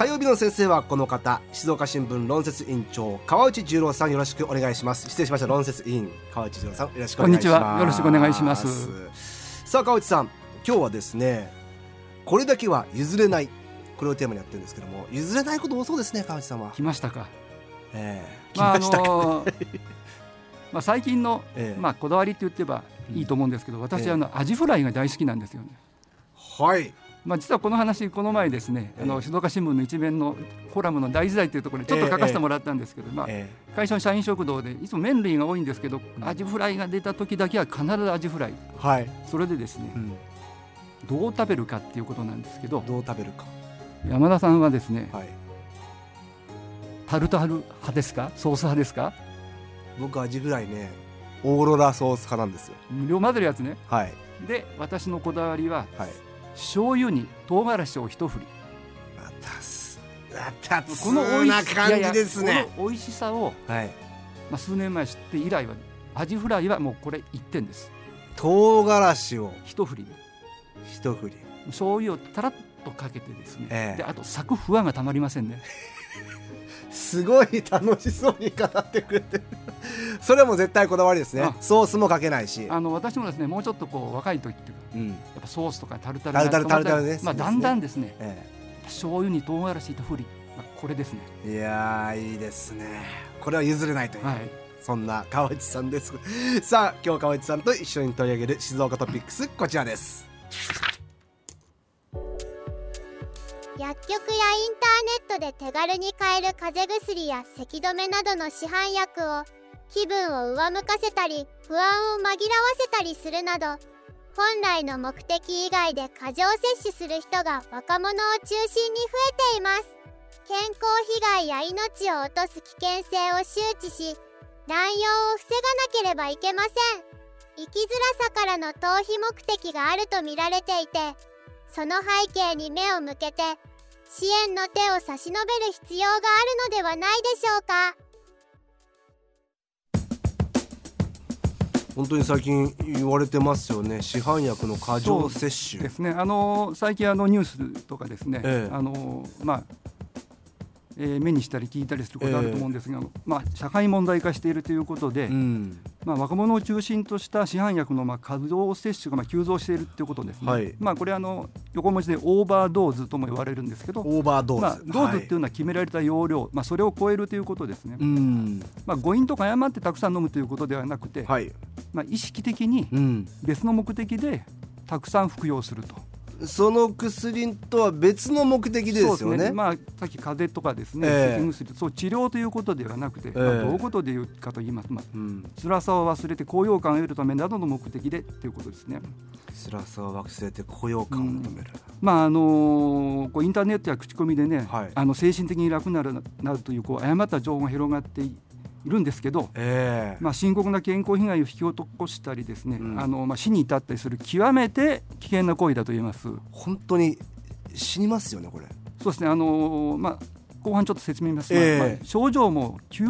火曜日の先生はこの方静岡新聞論説委員長川内十郎さんよろしくお願いします。失礼しました論説委員。川内十郎さんよろしくお願いします。こんにちは。よろしくお願いします。さあ川内さん今日はですねこれだけは譲れないこれをテーマにやってるんですけども譲れないこと多そうですね川内さんは。来ましたか。ええまあ来ましたか、あのー まあ最近の、ええ。まあこだわりって言ってばいいと思うんですけど、私はあのアジフライが大好きなんですよね。はいまあ実はこの話この前ですね、あえ。えの静岡新聞の一面のコラムの大時代というところでちょっと書かせてもらったんですけど、まあえ会社の社員食堂でいつも麺類が多いんですけど、アジフライが出た時だけは必ずアジフライ。えはい、それでですねう、ん、どう食べるかっていうことなんですけど、どう食べるか。山田さんはですね、はい。タルタル派ですか、ソース派ですか、僕アジフライねオーロラソース派なんですよ。無料混ぜるやつね。はい。で、私のこだわりははい醤油に唐辛子を一振り。またすまたつこの美な味し感じですね。この美味しさを、はい。まあ、数年前知って以来はアジフライはもうこれ一点です。唐辛子を。一振りで一振り。醤油をたらっとかけてですね、ええ。であと咲くふわがたまりませんね。すごい楽しそうに語ってくれてる。それも絶対こだわりですね。あ。ソースもかけないし。あの私もですねもうちょっとこう若い時っていうかうん。やっぱソースとかタルタルタルタルがタルタルですね。だんだんですね。え醤油に唐辛子一振り、まあ、これですね。えいやーいいですね。これは譲れないという、はい。そんな川内さんです。さあ今日川内さんと一緒に取り上げる静岡トピックスこちらです薬局やインターネットで手軽に買える風邪薬や咳止めなどの市販薬を気分を上向かせたり不安を紛らわせたりするなど本来の目的以外で過剰摂取する人が若者を中心に増えています健康被害や命を落とす危険性を周知し乱用を防がなければいけません生きづらさからの逃避目的があると見られていてその背景に目を向けて支援の手を差し伸べる必要があるのではないでしょうか。本当に最近言われてますよね。市販薬の過剰摂取。ですね。あの最近あのニュースとかですね、ええ。あのまあえー目にしたり聞いたりすることあると思うんですが、まあ、社会問題化しているということで、うん。まあ、若者を中心とした市販薬のまあ過剰摂取がまあ急増しているということですね、はい。まあ、これあの横文字でオーバードーズとも言われるんですけど、オーバードーズ、まあ、 dose っていうはのは決められた容量、まあ、それを超えるということですね、うん。まあ、誤飲とか誤ってたくさん飲むということではなくて、はい、まあ、意識的にうん、別の目的でたくさん服用すると。その薬とは別の目的でですよね。そうですまあ、さっき風邪とかですね、ええ。咳薬そう治療ということではなくて、えまあ、どういうことで言うかと言います。と、まあ、うん、辛さを忘れて高揚感を得るためなどの目的でということですね。辛さを忘れて高揚感を求める、まああのこうインターネットや口コミでね、はい。あの精神的に楽になるなるというこう誤った情報が広がっているんですけど、ええ。まあ、深刻な健康被害を引き起こしたりですね、うん。あのまあ、死に至ったりする極めて危険な行為だと言えます。本当に死にますよねこれ。そうですね。あのまあ後半ちょっと説明します。が、ええ。まあ症状も急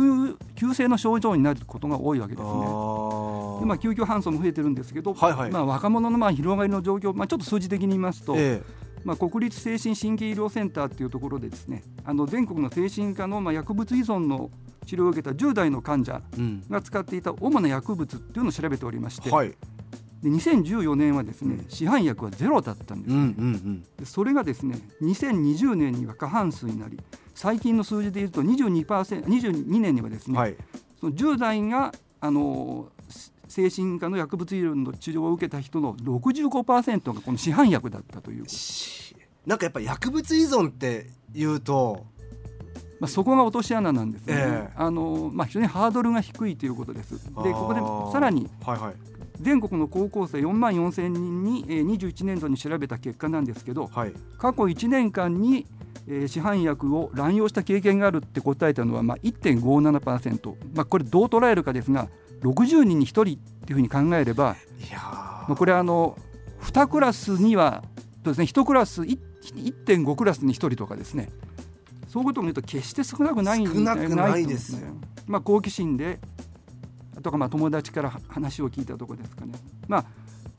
急性の症状になることが多いわけですね。でまあ、救急搬送も増えてるんですけど、はいはい。まあ、若者のまあ広がりの状況、まあ、ちょっと数字的に言いますと、え。まあ、国立精神神経医療センターっていうところでですねあの全国の精神科のまあ薬物依存の治療を受けた10代の患者が使っていた主な薬物っていうのを調べておりまして、はい。で2014年はですね、うん。市販薬はゼロだったんです、うんうんでそれがですね2020年には過半数になり最近の数字でいうと 22%, 22年にはですね、うんはい。その10代があの精神科の薬物医療の治療を受けた人の65%がこの市販薬だったという、しなんかやっぱ薬物依存って言うとまあ、そこが落とし穴なんですね、ええ。あのまあ、非常にハードルが低いということです。でここでさらにはいはい。全国の高校生4万4千人に、えー、21年度に調べた結果なんですけどはい。過去1年間に、えー市販薬を乱用した経験があるって答えたのは、まあ、1.57%、まあ、これどう捉えるかですが60人に1人っていうふうに考えればいやまあこれはあの2クラスにはそうですね1クラスい1.5クラスに1人とかですねそういうことを見ると決して少なくない少なくないです。ねまあ、好奇心でとかまあ友達から話を聞いたところですかね。まあ、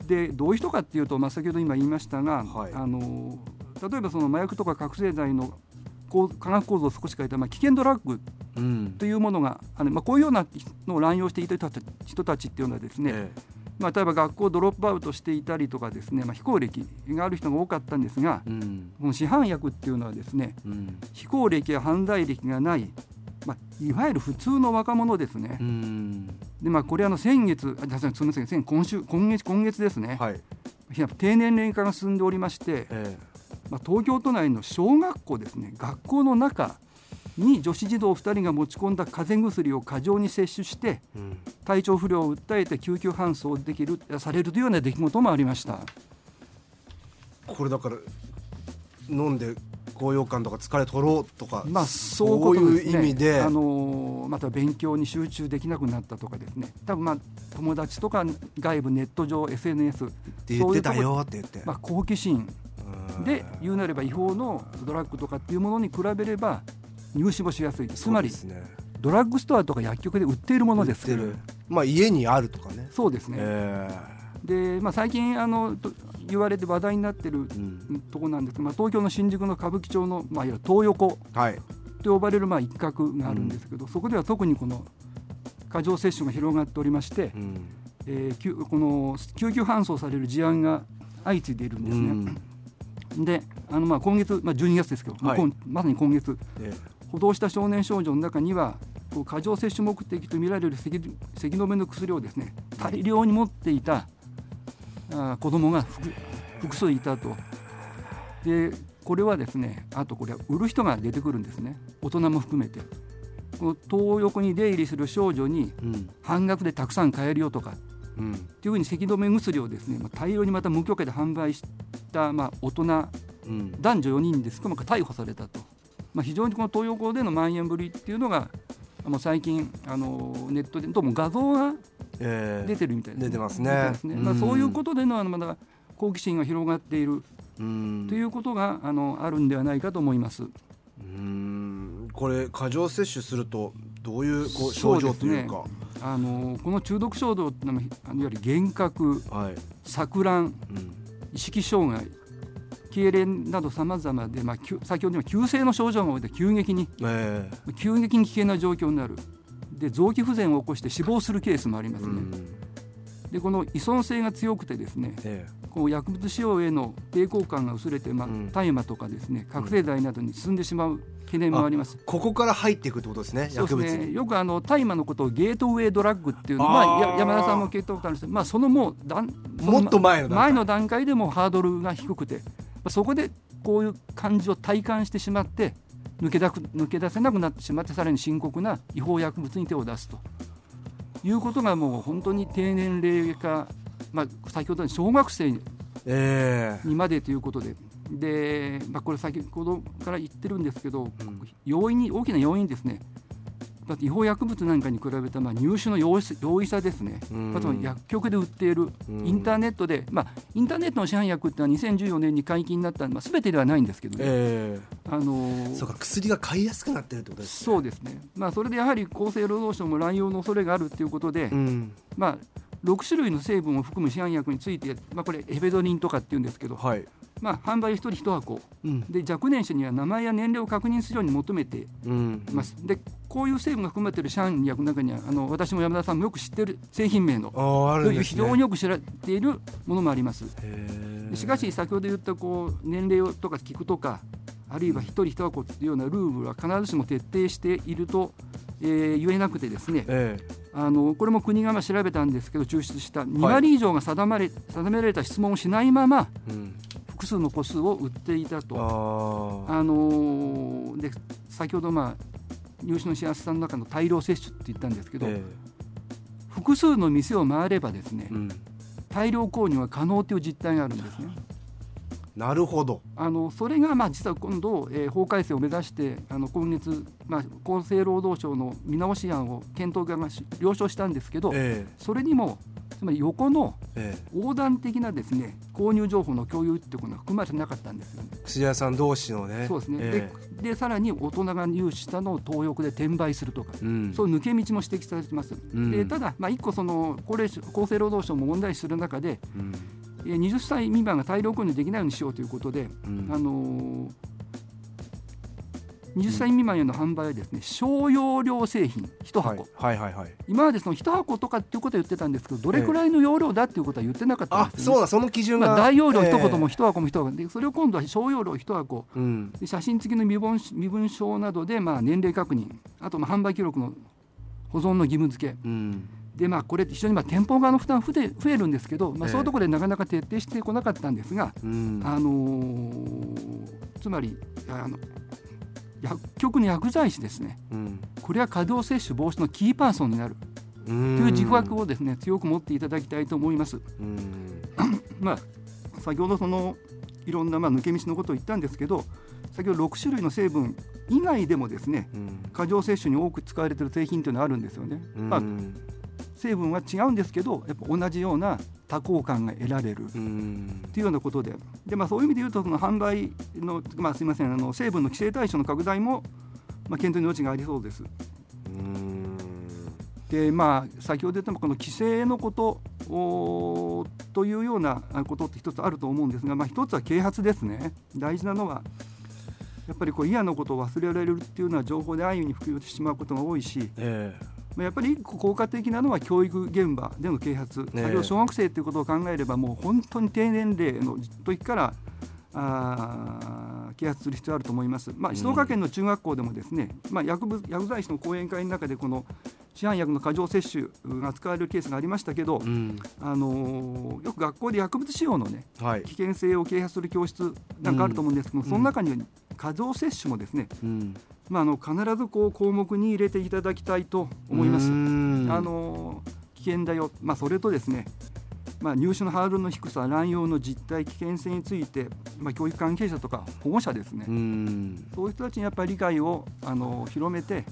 でどういう人かっていうと、まあ、先ほど今言いましたが、はい。あの例えばその麻薬とか覚醒剤の化学構造を少し変えた、まあ、危険ドラッグうん。というものがあの、まあ、こういうようなのを乱用していた人たち人たちっていうのはですね、えまあ、例えば学校をドロップアウトしていたりとかですね、まあ、非行歴がある人が多かったんですがえうん。この市販薬っていうのはですねうん。非行歴や犯罪歴がない、まあ、いわゆる普通の若者ですね。うん。でまあ、これあの先月あすみません先今週今月今月ですね、はい。低年齢化が進んでおりまして、え。まあ、東京都内の小学校ですね学校の中に女子児童2人が持ち込んだ風邪薬を過剰に摂取して体調不良を訴えて救急搬送できるされるというような出来事もありました。これだから飲んで高揚感とか疲れ取ろうとかまあ、そういうね。意味であのまた勉強に集中できなくなったとかですね。多分まあ友達とか外部ネット上 SNS って言ってたよって言ってまあ好奇心うんで言うなれば違法のドラッグとかっていうものに比べれば入手もしやすい。つまりね。ドラッグストアとか薬局で売っているものです売ってる。まあ家にあるとかね。そうですね、えで、まあ、最近あのと言われて話題になってるえうん。とこなんですけど、まあ、東京の新宿の歌舞伎町の、まあ、いわゆる東横はい。と呼ばれるまあ一角があるんですけど、そこでは特にこの過剰摂取が広がっておりまして、うん。えー救この救急搬送される事案が相次いでいるんですね。であのまあ今月、まあ、12月ですけど、はい。今まさに今月え補導した少年少女の中には過剰摂取目的とみられる咳咳止めの薬をですね大量に持っていた子供が複複数いたと。でこれはですねあとこれは売る人が出てくるんですね。大人も含めて。この東横に出入りする少女に半額でたくさん買えるよとか。うん。っていうふうに咳止め薬をですねまあ大量にまた無許可で販売した、まあ、大人うん。男女4人ですけども逮捕されたと、まあ、非常にこの東横での蔓延ぶりっていうのがあの最近あのネットでどうも画像がええ。出てるみたいです、出てますね。すねまあ、うん。そういうことでのあのまだ好奇心が広がっている。うん。ということがあのあるんではないかと思います。うん。これ過剰摂取するとどういうこう症状というか。あのこの中毒症状ってのはあのいわゆる幻覚はい。錯乱うん。意識障害痙攣などさまざまで、まあ、急先ほど言った急性の症状が多いで急激に。え急激に危険な状況になる。で臓器不全を起こして死亡するケースもありますね、でこの依存性が強くてですねえこう薬物使用への抵抗感が薄れて、まあうん。大麻とかですね覚醒剤などに進んでしまう懸念もあります。ここから入っていくってことですねそう薬物に。ですね、よくあの大麻のことをゲートウェイドラッグっていうのまあ、あーや山田さんも聞いたことあるんですけど、まあ、そのもうだんもっと前の前の段階でもハードルが低くて、まあ、そこでこういう感じを体感してしまって抜け出く抜け出せなくなってしまってさらに深刻な違法薬物に手を出すと。いうことがもう本当に低年齢化、まあ、先ほどの小学生ええ。にまでということで。でまあ、これ先ほどから言ってるんですけど、ん。要因に大きな要因ですね違法薬物なんかに比べたまあ入手の容易さですね、うん。あとは薬局で売っている、うん。インターネットで、まあ、インターネットの市販薬ってのは2014年に解禁になった、まあ、全てではないんですけどね、えあのそうか薬が買いやすくなってるってことですね。そうですね、まあ、それでやはり厚生労働省も乱用の恐れがあるということで、うん。まあ、6種類の成分を含む市販薬について、まあ、これエベドリンとかっていうんですけど、はいまあ、販売1人1箱。うん。で若年者には名前や年齢を確認するように求めてうん。います。でこういう成分が含まれている市販薬の中にはあの私も山田さんもよく知ってる製品名のね。非常によく知られているものもあります。しかし先ほど言ったこう年齢とか聞くとかあるいは一人一箱というようなルールは必ずしも徹底していると、えー言えなくてですね。えあのこれも国がまあ調べたんですけど抽出した。2割以上が定まれ、定められた質問をしないままえうん複数の個数を売っていたと。あのーで先ほどまあ入試のしやすさの中の大量摂取って言ったんですけど、え複数の店を回ればですねえうん大量購入は可能という実態があるんですね。なるほどあのそれがまあ実は今度、えー、法改正を目指してあの今月、まあ、厚生労働省の見直し案を検討が了承したんですけど、えー、それにもつまり横の横断的なですね購入情報の共有っていうことが含まれてなかったんですよね。薬屋さん同士のね。そうですね。えー、ででさらに大人が入手したのを東横で転売するとか、うん、そういう抜け道も指摘されてます。うん、でただまあ一個その高齢厚生労働省も問題視する中で、うん、20歳未満が大量購入できないようにしようということで、うん、あのー20歳未満への販売はですね小容量製品1箱、はい。はいはい、今までその1箱とかっていうことは言ってたんですけどどれくらいの容量だっていうことは言ってなかったんですよ、ね、あそうだその基準が、まあ、大容量1箱も1箱も1箱でそれを今度は小容量1箱、うん、写真付きの身分身分証などでまあ年齢確認。あとまあ販売記録の保存の義務付け、うんでまあ、これ非常にまあ店舗側の負担増え増えるんですけど、まあ、そういうところでなかなか徹底してこなかったんですが、えー、あのー、つまりあの薬局の薬剤師ですね、うん、これは過剰摂取防止のキーパーソンになる。という自覚をですね強く持っていただきたいと思います。まあ、先ほどそのいろんなまあ抜け道のことを言ったんですけど先ほど6種類の成分以外でもですね、うん、過剰摂取に多く使われている製品というのはあるんですよね。まあ、成分は違うんですけどやっぱ同じような多幸感が得られる。というようなことで。で、まあ、そういう意味で言うとその販売の、まあ、すみませんあの成分の規制対象の拡大も、まあ、検討の余地がありそうです。でまあ、先ほど言ったこの規制のことというようなことって一つあると思うんですが、まあ、一つは啓発ですね。大事なのはやっぱりこう嫌なことを忘れられるっていうのは情報で安易に服用してしまうことが多いし、えやっぱり効果的なのは教育現場での啓発、ね、あるいは小学生ということを考えればもう本当に低年齢の時からあ啓発する必要あると思います。まあ、静岡県の中学校でもですね、まあ、薬物薬剤師の講演会の中でこの市販薬の過剰摂取が使われるケースがありましたけど、うん、あのー、よく学校で薬物使用のね、はい、危険性を啓発する教室なんかあると思うんですけど、うん、その中に過剰摂取もですね、うん、まあ、あの必ずこう項目に入れていただきたいと思います。あの危険だよ、まあ、それとですね、まあ、入手のハードルの低さ乱用の実態危険性について、まあ、教育関係者とか保護者ですねそういう人たちにやっぱり理解をあの広めて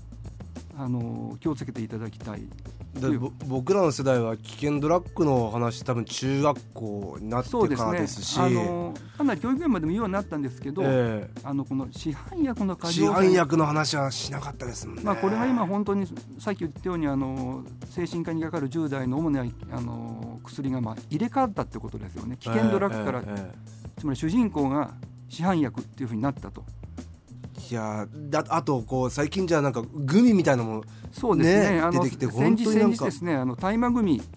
あの気をつけていただきたい。で僕らの世代は危険ドラッグの話多分中学校になってからですし、ね、あのかなり教育現場でも言うようになったんですけど、えー、あのこの市販薬の過剰市販薬の話はしなかったですもんね、まあ、これが今本当にさっき言ったようにあの精神科にかかる10代の主なあの薬がまあ入れ替わったってことですよね。危険ドラッグから、えーえー、つまり主人公が市販薬っていうふうになったと。いやだあとこう最近じゃなんかグミみたいなのもそうですね、ね、出てきて本当になんかですねあの大麻グミとい。う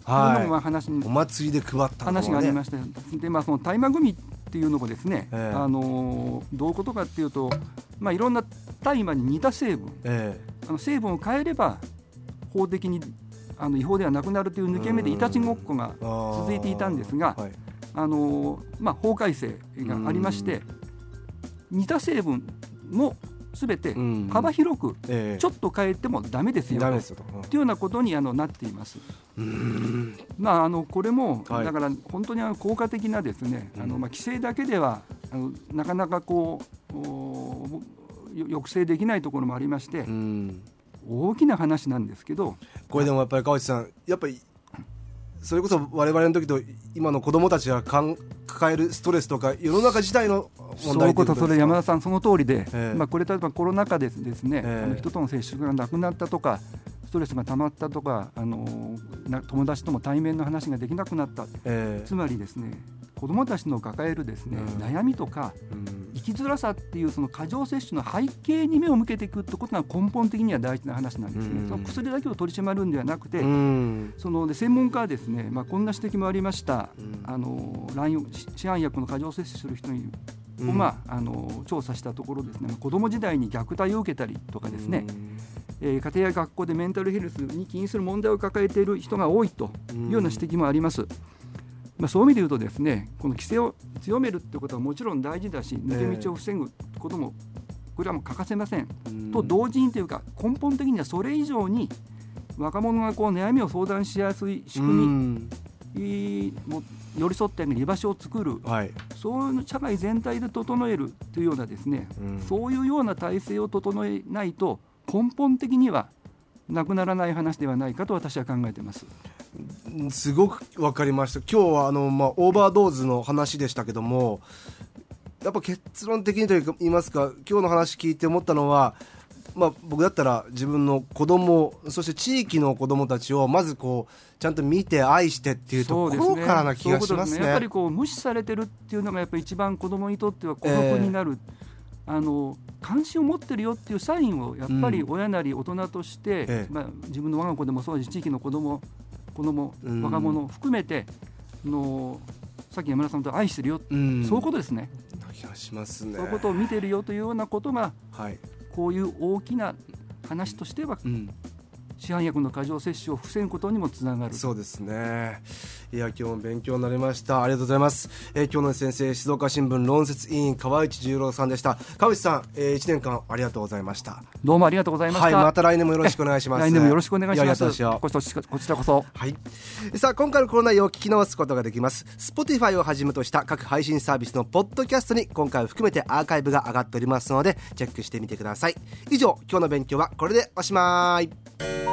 のが話に、お祭りで配った、ね、話がありましたでまあその大麻グミっていうのもですね、えー、あのどういうことかっていうとまあいろんな大麻に似た成分、えー、あの成分を変えれば法的にあの違法ではなくなるという抜け目でいたちごっこが続いていたんですが、はい、あのまあ法改正がありまして似た成分もすべて幅広くちょっと変えてもだめですよと。いうようなことにあのなっています。まああのこれもだから本当にあの効果的なですねあのまあ規制だけではあのなかなかこう抑制できないところもありまして。大きな話なんですけど。これでもやっぱり川内さんやっぱりそれこそ我々の時と今の子供たちが抱えるストレスとか世の中自体の問題そういうことそれ山田さんその通りで、えー、まあ、これ例えばコロナ禍でですね、えー、あの人との接触がなくなったとかストレスが溜まったとかあの友達とも対面の話ができなくなった、えー、つまりですね子どもたちの抱えるですね、うん、悩みとか、うん、生きづらさっていうその過剰摂取の背景に目を向けていくってことが根本的には大事な話なんですね。うん、その薬だけを取り締まるんではなくて、そので専門家はですね、まあ、こんな指摘もありました、あの乱用市販薬の過剰摂取する人にを、まあ、あの調査したところですね子ども時代に虐待を受けたりとかですね、えー、家庭や学校でメンタルヘルスに起因する問題を抱えている人が多いというような指摘もあります。まあ、そういう意味で言うとですねこの規制を強めるってことはもちろん大事だし抜け道を防ぐこともこれはもう欠かせません。と同時にというか根本的にはそれ以上に若者がこう悩みを相談しやすい仕組みいも寄り添ってあげる居場所を作る、はいそういう社会全体で整えるというようなですね、うんそういうような体制を整えないと根本的にはなくならない話ではないかと私は考えています。うんすごくわかりました。今日はあの、まあ、オーバードーズの話でしたけどもやっぱ結論的にと言いますか今日の話聞いて思ったのは、まあ、僕だったら自分の子供そして地域の子供たちをまずこうちゃんと見て愛してっていうところからな気がしますね。やっぱりこう無視されてるっていうのがやっぱり一番子供にとっては孤独になる、あの関心を持ってるよっていうサインをやっぱり親なり大人として、ええ。まあ、自分の我が子でもそうですし地域の子供子供うん。若者を含めてあのさっき山田さんと愛してるよ、うん。そういうことですね、な気がしますね。そういうことを見てるよというようなことがはい、こういう大きな話としてはうん市販薬の過剰摂取を防ぐことにもつながるそうですね。いや今日も勉強になりました。ありがとうございます。えー今日の先生静岡新聞論説委員川内十郎さんでした。川内さん、えー、1年間ありがとうございました。どうもありがとうございました、はいまた来年もよろしくお願いします。来年もよろしくお願いしやますこちらこちらこそはい。さあ今回のこの内容を聞き直すことができます。Spotify をはじめとした各配信サービスのポッドキャストに今回を含めてアーカイブが上がっておりますのでチェックしてみてください。以上今日の勉強はこれでおしまい。